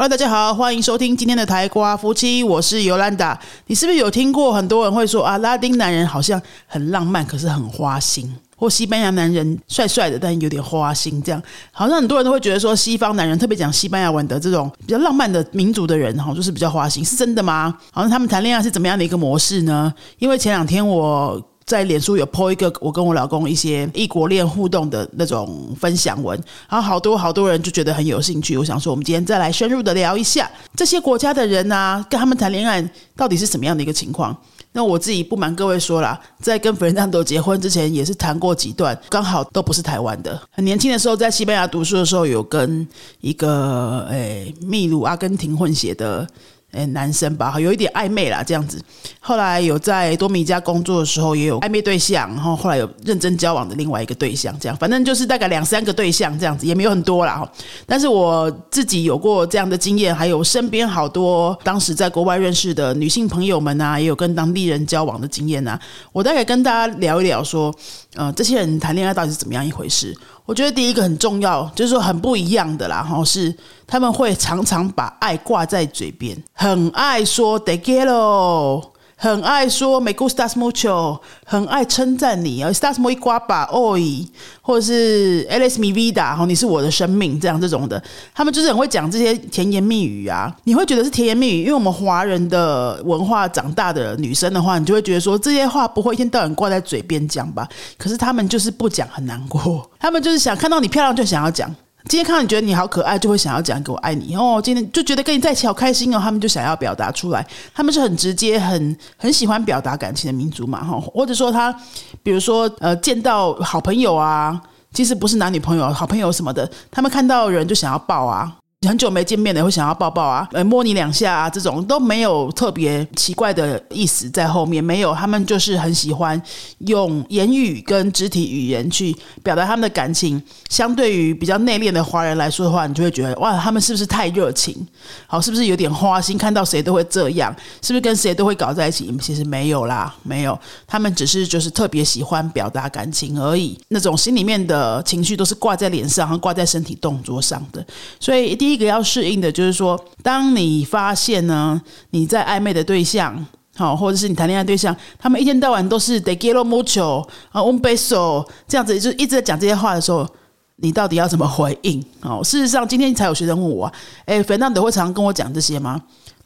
嗨大家好，欢迎收听今天的台瓜夫妻，我是尤兰达。你是不是有听过很多人会说啊，拉丁男人好像很浪漫，可是很花心，或西班牙男人帅帅的，但有点花心，这样好像很多人都会觉得说，西方男人特别讲西班牙文的这种比较浪漫的民族的人，哈，就是比较花心，是真的吗？好像他们谈恋爱是怎么样的一个模式呢？因为前两天我。在脸书有 po 一个我跟我老公一些异国恋互动的那种分享文，然后好多好多人就觉得很有兴趣。我想说，我们今天再来深入的聊一下这些国家的人啊，跟他们谈恋爱到底是什么样的一个情况。那我自己不瞒各位说啦，在跟弗兰达多结婚之前，也是谈过几段，刚好都不是台湾的。很年轻的时候，在西班牙读书的时候，有跟一个诶秘鲁、阿根廷混血的。诶，男生吧，有一点暧昧啦，这样子。后来有在多米加工作的时候，也有暧昧对象，然后后来有认真交往的另外一个对象，这样，反正就是大概两三个对象这样子，也没有很多啦。但是我自己有过这样的经验，还有身边好多当时在国外认识的女性朋友们啊，也有跟当地人交往的经验啊。我大概跟大家聊一聊，说，呃，这些人谈恋爱到底是怎么样一回事？我觉得第一个很重要，就是说很不一样的啦，哈，是他们会常常把爱挂在嘴边，很爱说 “de quiero”。很爱说 “me gustas mucho”，很爱称赞你啊，“estás muy guapa hoy”，或者是 “eres mi vida”，哈，你是我的生命，这样这种的，他们就是很会讲这些甜言蜜语啊。你会觉得是甜言蜜语，因为我们华人的文化长大的女生的话，你就会觉得说这些话不会一天到晚挂在嘴边讲吧？可是他们就是不讲，很难过。他们就是想看到你漂亮就想要讲。今天看到你觉得你好可爱，就会想要讲给我爱你哦。今天就觉得跟你在一起好开心哦，他们就想要表达出来。他们是很直接、很很喜欢表达感情的民族嘛，哈。或者说他，比如说呃，见到好朋友啊，其实不是男女朋友、好朋友什么的，他们看到人就想要抱啊。很久没见面的会想要抱抱啊，呃，摸你两下啊，这种都没有特别奇怪的意思在后面，没有，他们就是很喜欢用言语跟肢体语言去表达他们的感情。相对于比较内敛的华人来说的话，你就会觉得哇，他们是不是太热情？好，是不是有点花心？看到谁都会这样？是不是跟谁都会搞在一起？其实没有啦，没有，他们只是就是特别喜欢表达感情而已。那种心里面的情绪都是挂在脸上，和挂在身体动作上的，所以第。一个要适应的就是说，当你发现呢，你在暧昧的对象，好，或者是你谈恋爱对象，他们一天到晚都是 de quiero mucho 啊，un beso 这样子，就一直在讲这些话的时候，你到底要怎么回应？哦，事实上，今天才有学生问我，哎，菲娜德会常常跟我讲这些吗？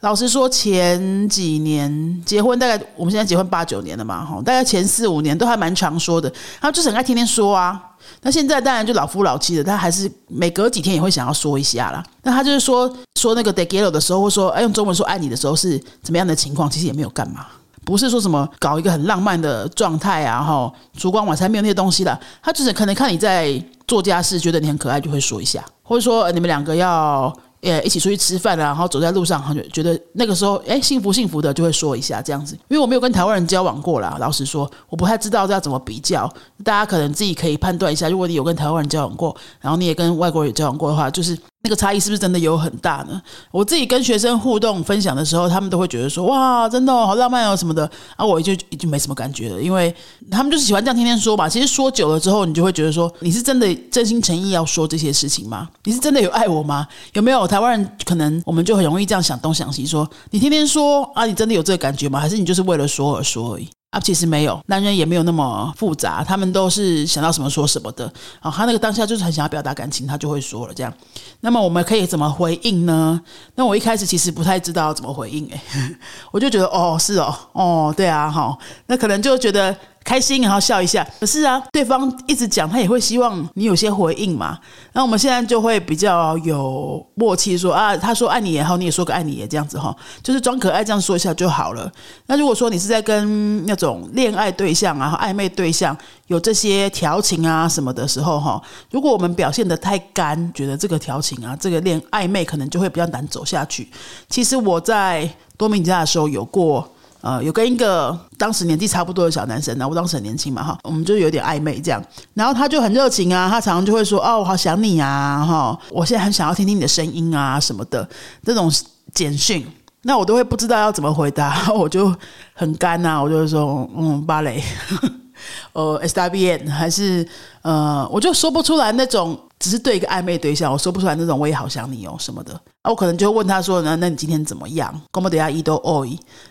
老实说，前几年结婚，大概我们现在结婚八九年了嘛，哈，大概前四五年都还蛮常说的，他就是很爱天天说啊。那现在当然就老夫老妻了，他还是每隔几天也会想要说一下啦。那他就是说说那个 de quiero 的时候，或说哎用中文说爱你的时候是怎么样的情况？其实也没有干嘛，不是说什么搞一个很浪漫的状态啊，哈，烛光晚餐没有那些东西了。他就是可能看你在做家事，觉得你很可爱，就会说一下，或者说你们两个要。呃，一起出去吃饭然后走在路上，就觉得那个时候，哎，幸福幸福的，就会说一下这样子。因为我没有跟台湾人交往过啦，老实说，我不太知道要怎么比较。大家可能自己可以判断一下，如果你有跟台湾人交往过，然后你也跟外国人交往过的话，就是。那个差异是不是真的有很大呢？我自己跟学生互动分享的时候，他们都会觉得说：“哇，真的好浪漫哦，什么的。”啊，我就已经没什么感觉了，因为他们就是喜欢这样天天说嘛。其实说久了之后，你就会觉得说：“你是真的真心诚意要说这些事情吗？你是真的有爱我吗？有没有？”台湾人可能我们就很容易这样想东想西，说：“你天天说啊，你真的有这个感觉吗？还是你就是为了说而说而已？”啊，其实没有，男人也没有那么复杂，他们都是想到什么说什么的。啊，他那个当下就是很想要表达感情，他就会说了这样。那么我们可以怎么回应呢？那我一开始其实不太知道怎么回应，诶，我就觉得哦，是哦，哦，对啊，好，那可能就觉得。开心，然后笑一下。可是啊，对方一直讲，他也会希望你有些回应嘛。那我们现在就会比较有默契，说啊，他说爱你也好，你也说个爱你也这样子哈，就是装可爱这样说一下就好了。那如果说你是在跟那种恋爱对象啊、暧昧对象有这些调情啊什么的时候哈，如果我们表现的太干，觉得这个调情啊、这个恋暧昧可能就会比较难走下去。其实我在多米加的时候有过。呃，有跟一个当时年纪差不多的小男生然后，我当时很年轻嘛，哈，我们就有点暧昧这样，然后他就很热情啊，他常常就会说，哦，我好想你啊，哈，我现在很想要听听你的声音啊，什么的。这种简讯，那我都会不知道要怎么回答，我就很干呐，我就会说，嗯，芭蕾。呃 S W N 还是呃，我就说不出来那种，只是对一个暧昧对象，我说不出来那种，我也好想你哦什么的。啊，我可能就问他说那，那你今天怎么样？公不等下一都 o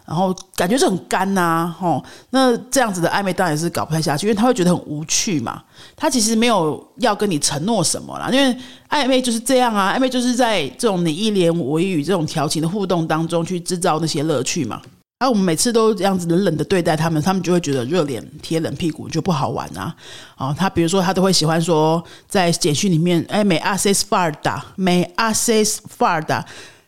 然后感觉就很干呐，吼，那这样子的暧昧当然是搞不太下去，因为他会觉得很无趣嘛。他其实没有要跟你承诺什么啦，因为暧昧就是这样啊，暧昧就是在这种你一言我一语这种调情的互动当中去制造那些乐趣嘛。而我们每次都这样子冷冷的对待他们，他们就会觉得热脸贴冷屁股就不好玩啊！哦，他比如说他都会喜欢说在简讯里面，哎，美阿 s 法尔达，美阿 s 法尔达，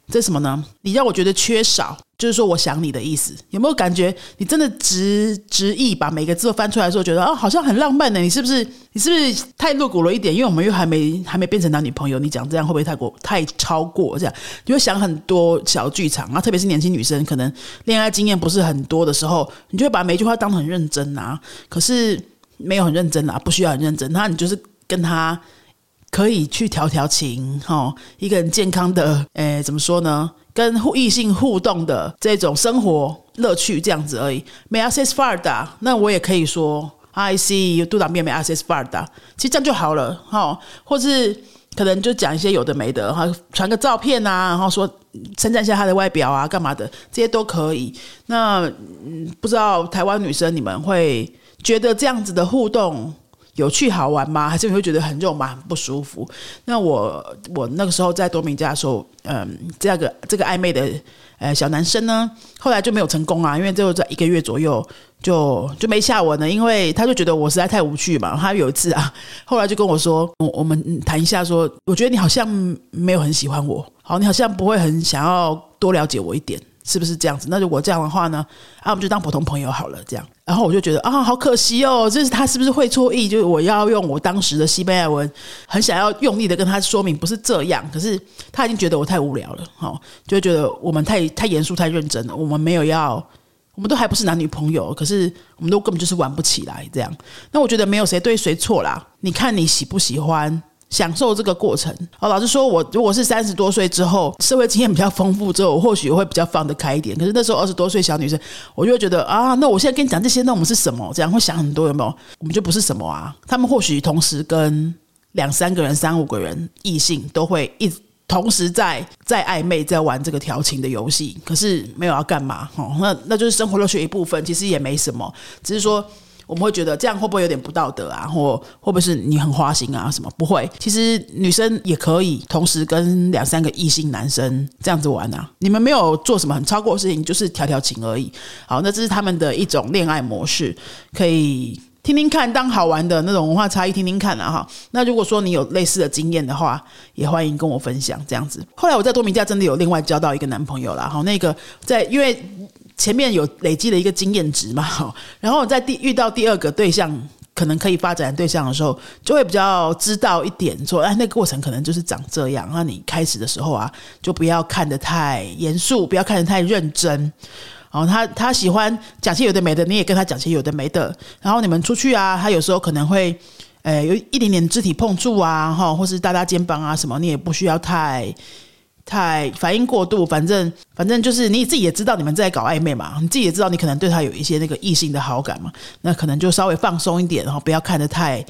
这什么呢？你让我觉得缺少。就是说，我想你的意思，有没有感觉？你真的执执意把每个字都翻出来的时候，觉得啊，好像很浪漫呢。你是不是？你是不是太露骨了一点？因为我们又还没还没变成男女朋友，你讲这样会不会太过太超过？这样你会想很多小剧场啊，特别是年轻女生，可能恋爱经验不是很多的时候，你就会把每句话当很认真啊。可是没有很认真啊，不需要很认真。那你就是跟他可以去调调情，哈，一个很健康的，诶，怎么说呢？跟互异性互动的这种生活乐趣，这样子而已。没 access far 的，那我也可以说 I see 督导面没 access far 的，其实这样就好了哈。或是可能就讲一些有的没的哈，传个照片啊，然后说称赞一下他的外表啊，干嘛的，这些都可以。那嗯，不知道台湾女生你们会觉得这样子的互动？有趣好玩吗？还是你会觉得很肉麻、很不舒服？那我我那个时候在多明家的时候，嗯，这个这个暧昧的呃小男生呢，后来就没有成功啊，因为最后在一个月左右就就没下文了，因为他就觉得我实在太无趣嘛。他有一次啊，后来就跟我说，我我们谈一下，说我觉得你好像没有很喜欢我，好，你好像不会很想要多了解我一点。是不是这样子？那如果这样的话呢？啊，我们就当普通朋友好了。这样，然后我就觉得啊，好可惜哦，这是他是不是会错意？就是我要用我当时的西班牙文，很想要用力的跟他说明，不是这样。可是他已经觉得我太无聊了，哈，就觉得我们太太严肃、太认真了。我们没有要，我们都还不是男女朋友，可是我们都根本就是玩不起来。这样，那我觉得没有谁对谁错啦。你看你喜不喜欢？享受这个过程。哦，老实说，我如果是三十多岁之后，社会经验比较丰富之后，我或许会比较放得开一点。可是那时候二十多岁小女生，我就会觉得啊，那我现在跟你讲这些，那我们是什么？这样会想很多，有没有？我们就不是什么啊。他们或许同时跟两三个人、三五个人异性都会一同时在在暧昧，在玩这个调情的游戏，可是没有要干嘛。哦，那那就是生活乐趣一部分，其实也没什么，只是说。我们会觉得这样会不会有点不道德啊？或会不会是你很花心啊？什么不会？其实女生也可以同时跟两三个异性男生这样子玩啊。你们没有做什么很超过的事情，就是调调情而已。好，那这是他们的一种恋爱模式，可以听听看，当好玩的那种文化差异听听看啊哈。那如果说你有类似的经验的话，也欢迎跟我分享这样子。后来我在多米家真的有另外交到一个男朋友了。好，那个在因为。前面有累积了一个经验值嘛，然后在第遇到第二个对象，可能可以发展对象的时候，就会比较知道一点，说哎，那个过程可能就是长这样。那你开始的时候啊，就不要看得太严肃，不要看得太认真。然后他他喜欢讲些有的没的，你也跟他讲些有的没的。然后你们出去啊，他有时候可能会，呃，有一点点肢体碰触啊，哈，或是搭搭肩膀啊什么，你也不需要太。太反应过度，反正反正就是你自己也知道你们在搞暧昧嘛，你自己也知道你可能对他有一些那个异性的好感嘛，那可能就稍微放松一点，然后不要看得太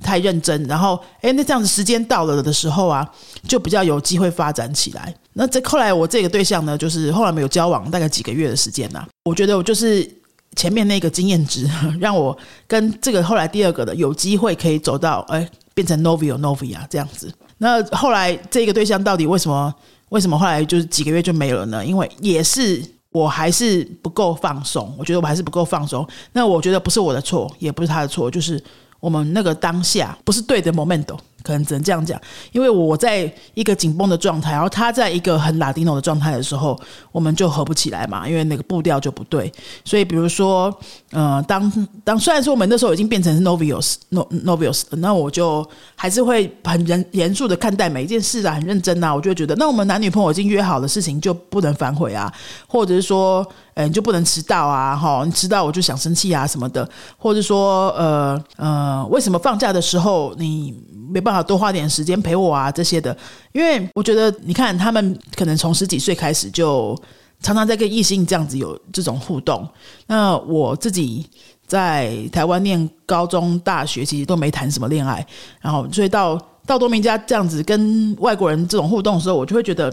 太认真，然后哎，那这样子时间到了的时候啊，就比较有机会发展起来。那这后来我这个对象呢，就是后来没有交往大概几个月的时间呐，我觉得我就是前面那个经验值，让我跟这个后来第二个的有机会可以走到哎变成 novio novia 这样子。那后来这个对象到底为什么？为什么后来就是几个月就没了呢？因为也是我还是不够放松，我觉得我还是不够放松。那我觉得不是我的错，也不是他的错，就是我们那个当下不是对的 moment。可能只能这样讲，因为我在一个紧绷的状态，然后他在一个很拉丁诺的状态的时候，我们就合不起来嘛，因为那个步调就不对。所以，比如说，呃，当当虽然说我们那时候已经变成是 novios，novios，那我就还是会很严严肃的看待每一件事啊，很认真啊，我就觉得，那我们男女朋友已经约好的事情就不能反悔啊，或者是说，呃，就不能迟到啊，哈，你迟到我就想生气啊什么的，或者说，呃呃，为什么放假的时候你？没办法多花点时间陪我啊，这些的，因为我觉得你看他们可能从十几岁开始就常常在跟异性这样子有这种互动。那我自己在台湾念高中、大学，其实都没谈什么恋爱，然后所以到到多明家这样子跟外国人这种互动的时候，我就会觉得。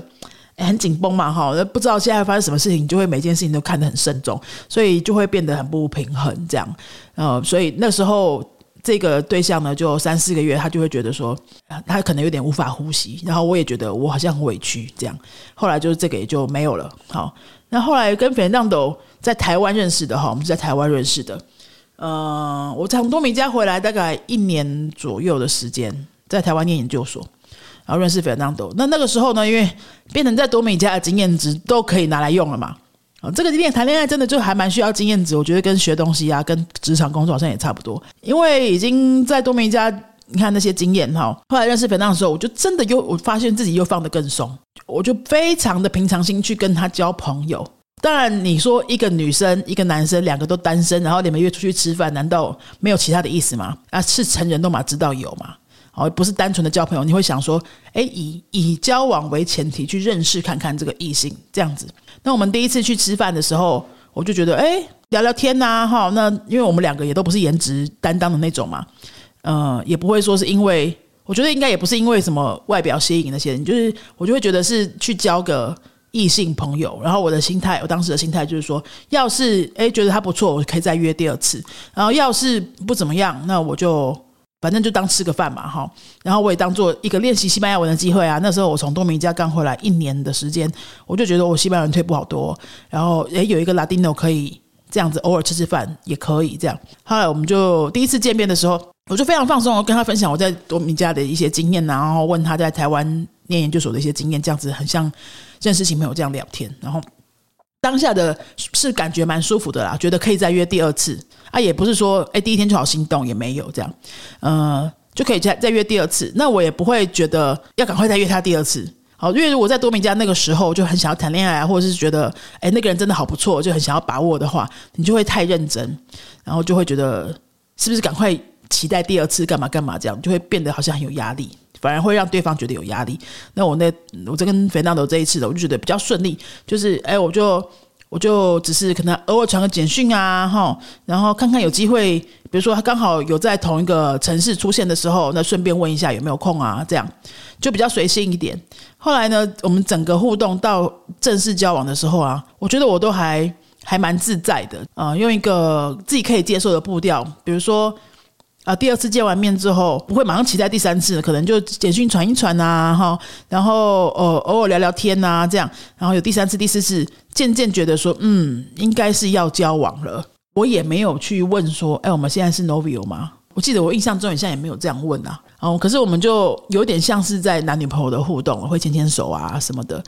很紧绷嘛，哈，不知道现在发生什么事情，就会每件事情都看得很慎重，所以就会变得很不平衡，这样，呃，所以那时候这个对象呢，就三四个月，他就会觉得说，他可能有点无法呼吸，然后我也觉得我好像很委屈，这样，后来就是这个也就没有了，好，那后来跟斐浪斗在台湾认识的哈，我们是在台湾认识的，呃，我从多米加回来大概一年左右的时间，在台湾念研究所。然后认识费尔南多，那那个时候呢，因为变成在多米加的经验值都可以拿来用了嘛。啊，这个恋谈恋爱真的就还蛮需要经验值，我觉得跟学东西啊，跟职场工作好像也差不多。因为已经在多米家，你看那些经验哈。后来认识费尔南的时候，我就真的又我发现自己又放得更松，我就非常的平常心去跟他交朋友。当然，你说一个女生一个男生两个都单身，然后你们约出去吃饭，难道没有其他的意思吗？啊，是成人都嘛知道有嘛。哦，不是单纯的交朋友，你会想说，哎，以以交往为前提去认识看看这个异性这样子。那我们第一次去吃饭的时候，我就觉得，哎，聊聊天呐，哈，那因为我们两个也都不是颜值担当的那种嘛，呃，也不会说是因为，我觉得应该也不是因为什么外表吸引那些人，就是我就会觉得是去交个异性朋友。然后我的心态，我当时的心态就是说，要是哎觉得他不错，我可以再约第二次；然后要是不怎么样，那我就。反正就当吃个饭嘛，哈，然后我也当做一个练习西班牙文的机会啊。那时候我从多米加刚回来一年的时间，我就觉得我西班牙文退步好多，然后诶有一个拉丁 o 可以这样子偶尔吃吃饭也可以这样。后来我们就第一次见面的时候，我就非常放松，我跟他分享我在多米加的一些经验，然后问他在台湾念研究所的一些经验，这样子很像认识新朋友这样聊天，然后。当下的是感觉蛮舒服的啦，觉得可以再约第二次。啊，也不是说哎第一天就好心动，也没有这样，呃，就可以再再约第二次。那我也不会觉得要赶快再约他第二次，好，因为如果在多米加那个时候就很想要谈恋爱啊，或者是觉得哎那个人真的好不错，就很想要把握的话，你就会太认真，然后就会觉得是不是赶快期待第二次干嘛干嘛这样，就会变得好像很有压力。反而会让对方觉得有压力。那我那我在跟肥纳德这一次的，我就觉得比较顺利。就是哎，我就我就只是可能偶尔传个简讯啊，哈，然后看看有机会，比如说他刚好有在同一个城市出现的时候，那顺便问一下有没有空啊，这样就比较随性一点。后来呢，我们整个互动到正式交往的时候啊，我觉得我都还还蛮自在的啊，用一个自己可以接受的步调，比如说。啊，第二次见完面之后，不会马上期待第三次，可能就简讯传一传啊，哈，然后呃偶尔聊聊天呐，这样，然后有第三次、第四次，渐渐觉得说，嗯，应该是要交往了。我也没有去问说，哎，我们现在是 novio 吗？我记得我印象中，好像也没有这样问啊。哦，可是我们就有点像是在男女朋友的互动，会牵牵手啊什么的，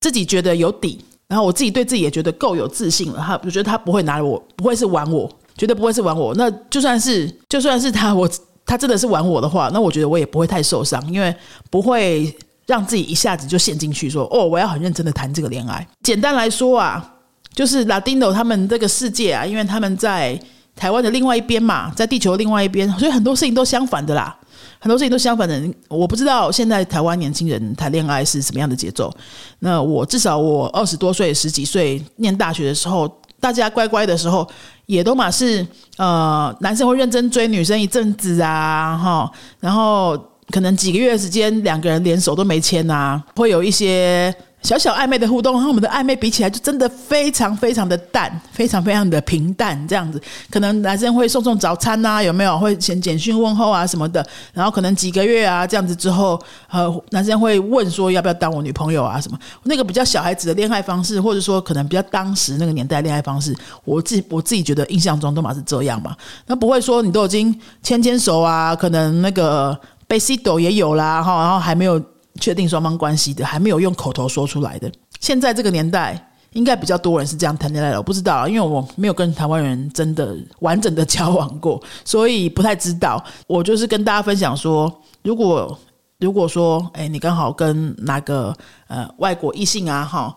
自己觉得有底，然后我自己对自己也觉得够有自信了。他我觉得他不会拿我，不会是玩我。绝对不会是玩我，那就算是就算是他，我他真的是玩我的话，那我觉得我也不会太受伤，因为不会让自己一下子就陷进去，说哦，我要很认真的谈这个恋爱。简单来说啊，就是拉丁斗他们这个世界啊，因为他们在台湾的另外一边嘛，在地球另外一边，所以很多事情都相反的啦，很多事情都相反的。我不知道现在台湾年轻人谈恋爱是什么样的节奏。那我至少我二十多岁、十几岁念大学的时候。大家乖乖的时候，也都嘛是呃，男生会认真追女生一阵子啊，哈，然后可能几个月时间，两个人连手都没牵啊，会有一些。小小暧昧的互动，和我们的暧昧比起来，就真的非常非常的淡，非常非常的平淡，这样子。可能男生会送送早餐啊，有没有？会写简讯问候啊什么的。然后可能几个月啊这样子之后，呃，男生会问说要不要当我女朋友啊什么？那个比较小孩子的恋爱方式，或者说可能比较当时那个年代恋爱方式，我自我自己觉得印象中都嘛是这样嘛。那不会说你都已经牵牵手啊，可能那个被 C 斗也有啦哈，然后还没有。确定双方关系的，还没有用口头说出来的。现在这个年代，应该比较多人是这样谈恋爱的。我不知道，因为我没有跟台湾人真的完整的交往过，所以不太知道。我就是跟大家分享说，如果如果说，哎，你刚好跟哪个呃外国异性啊，哈，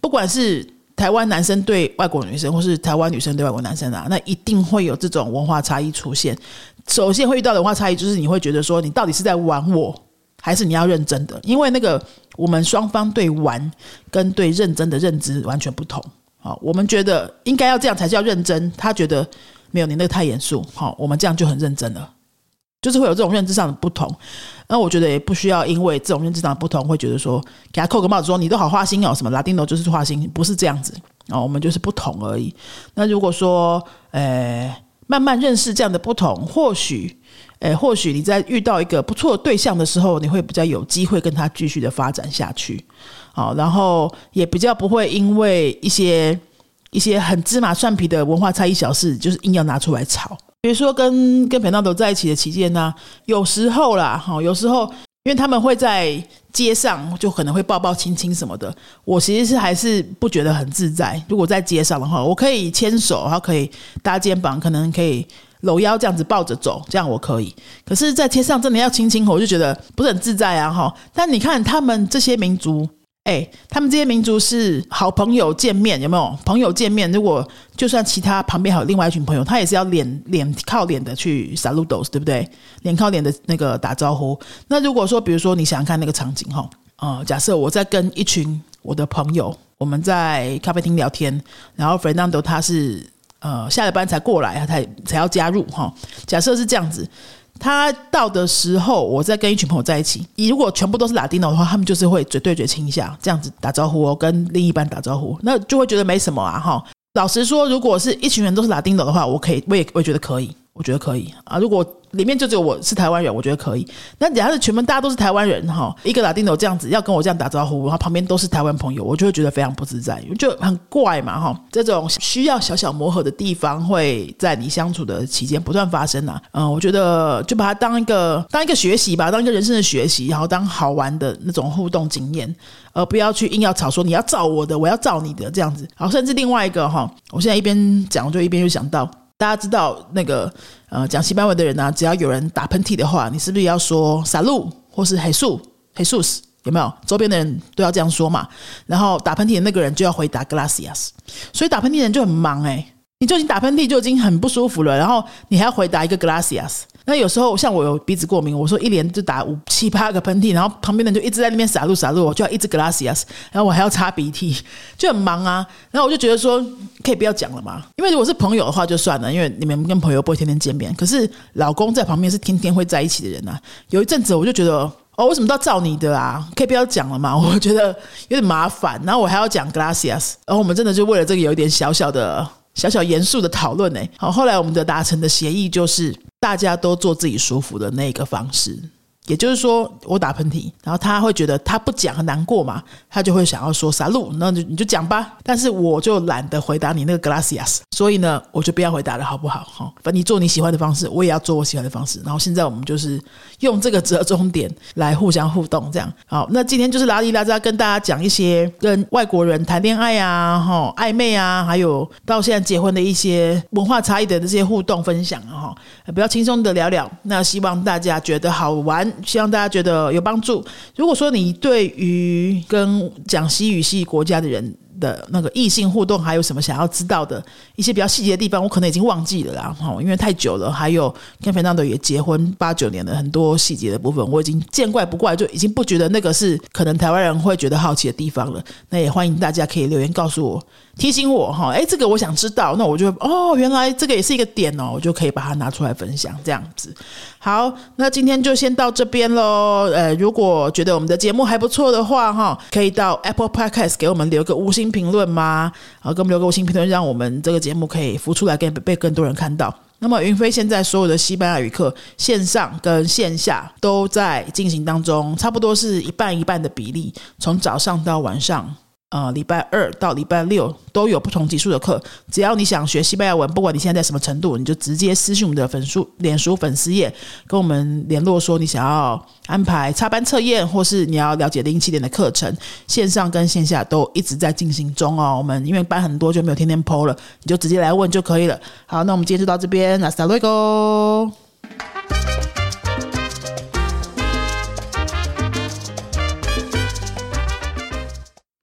不管是台湾男生对外国女生，或是台湾女生对外国男生啊，那一定会有这种文化差异出现。首先会遇到的文化差异，就是你会觉得说，你到底是在玩我？还是你要认真的，因为那个我们双方对玩跟对认真的认知完全不同。好，我们觉得应该要这样才叫认真，他觉得没有你那个太严肃，好，我们这样就很认真了。就是会有这种认知上的不同，那我觉得也不需要因为这种认知上的不同，会觉得说给他扣个帽子，说你都好花心哦，什么拉丁诺就是花心，不是这样子哦，我们就是不同而已。那如果说，呃，慢慢认识这样的不同，或许，呃，或许你在遇到一个不错的对象的时候，你会比较有机会跟他继续的发展下去，好，然后也比较不会因为一些一些很芝麻蒜皮的文化差异小事，就是硬要拿出来吵。比如说跟跟裴纳德在一起的期间呢，有时候啦，哈，有时候因为他们会在街上就可能会抱抱亲亲什么的，我其实是还是不觉得很自在。如果在街上的话，我可以牵手，然后可以搭肩膀，可能可以搂腰这样子抱着走，这样我可以。可是，在街上真的要亲亲，我就觉得不是很自在啊，哈。但你看他们这些民族。哎，他们这些民族是好朋友见面有没有？朋友见面，如果就算其他旁边还有另外一群朋友，他也是要脸脸靠脸的去 saludos，对不对？脸靠脸的那个打招呼。那如果说，比如说你想想看那个场景哈，呃，假设我在跟一群我的朋友，我们在咖啡厅聊天，然后 Fernando 他是呃下了班才过来，他才才要加入哈。假设是这样子。他到的时候，我再跟一群朋友在一起。你如果全部都是拉丁的话，他们就是会嘴对嘴亲一下，这样子打招呼哦，跟另一半打招呼，那就会觉得没什么啊，哈。老实说，如果是一群人都是拉丁的的话，我可以，我也我也觉得可以。我觉得可以啊，如果里面就只有我是台湾人，我觉得可以。那假如是全部大家都是台湾人哈，一个拉丁友这样子要跟我这样打招呼，然后旁边都是台湾朋友，我就会觉得非常不自在，就很怪嘛哈。这种需要小小磨合的地方，会在你相处的期间不断发生啊。嗯，我觉得就把它当一个当一个学习吧，当一个人生的学习，然后当好玩的那种互动经验，而不要去硬要吵说你要照我的，我要照你的这样子。好甚至另外一个哈，我现在一边讲就一边又想到。大家知道那个呃讲西班牙文的人呢，只要有人打喷嚏的话，你是不是要说 “salut” 或是 “jesus”？有没有？周边的人都要这样说嘛？然后打喷嚏的那个人就要回答 glacias 所以打喷嚏的人就很忙哎。你就已经打喷嚏就已经很不舒服了，然后你还要回答一个 “gracias”。那有时候像我有鼻子过敏，我说一连就打五七八个喷嚏，然后旁边的人就一直在那边撒露撒露，我就要一直 “gracias”，然后我还要擦鼻涕，就很忙啊。然后我就觉得说，可以不要讲了嘛，因为如果是朋友的话就算了，因为你们跟朋友不会天天见面。可是老公在旁边是天天会在一起的人呐。有一阵子我就觉得，哦，为什么都要照你的啊？可以不要讲了嘛？我觉得有点麻烦。然后我还要讲 “gracias”，然后我们真的就为了这个有一点小小的。小小严肃的讨论呢，好，后来我们的达成的协议就是大家都做自己舒服的那个方式。也就是说，我打喷嚏，然后他会觉得他不讲很难过嘛，他就会想要说啥路，那就你就讲吧。但是我就懒得回答你那个 gracias，所以呢，我就不要回答了，好不好？哈，反正你做你喜欢的方式，我也要做我喜欢的方式。然后现在我们就是用这个折中点来互相互动，这样好。那今天就是拉里拉扎跟大家讲一些跟外国人谈恋爱啊，哈，暧昧啊，还有到现在结婚的一些文化差异的这些互动分享啊，哈，比较轻松的聊聊。那希望大家觉得好玩。希望大家觉得有帮助。如果说你对于跟讲西语系国家的人，的那个异性互动还有什么想要知道的一些比较细节的地方，我可能已经忘记了啦，哈，因为太久了。还有跟费纳多也结婚八九年了，很多细节的部分我已经见怪不怪，就已经不觉得那个是可能台湾人会觉得好奇的地方了。那也欢迎大家可以留言告诉我，提醒我哈，哎，这个我想知道，那我就哦，原来这个也是一个点哦，我就可以把它拿出来分享这样子。好，那今天就先到这边喽。呃，如果觉得我们的节目还不错的话，哈，可以到 Apple Podcast 给我们留个五星评论吗？啊，给我们留个五星评论，让我们这个节目可以浮出来，给被更多人看到。那么云飞现在所有的西班牙语课线上跟线下都在进行当中，差不多是一半一半的比例，从早上到晚上。呃，礼拜二到礼拜六都有不同级数的课。只要你想学西班牙文，不管你现在在什么程度，你就直接私信我们的粉书、脸书粉丝页，跟我们联络说你想要安排插班测验，或是你要了解零起点的课程，线上跟线下都一直在进行中哦。我们因为班很多，就没有天天 PO 了，你就直接来问就可以了。好，那我们今天就到这边，那 s t a r t go。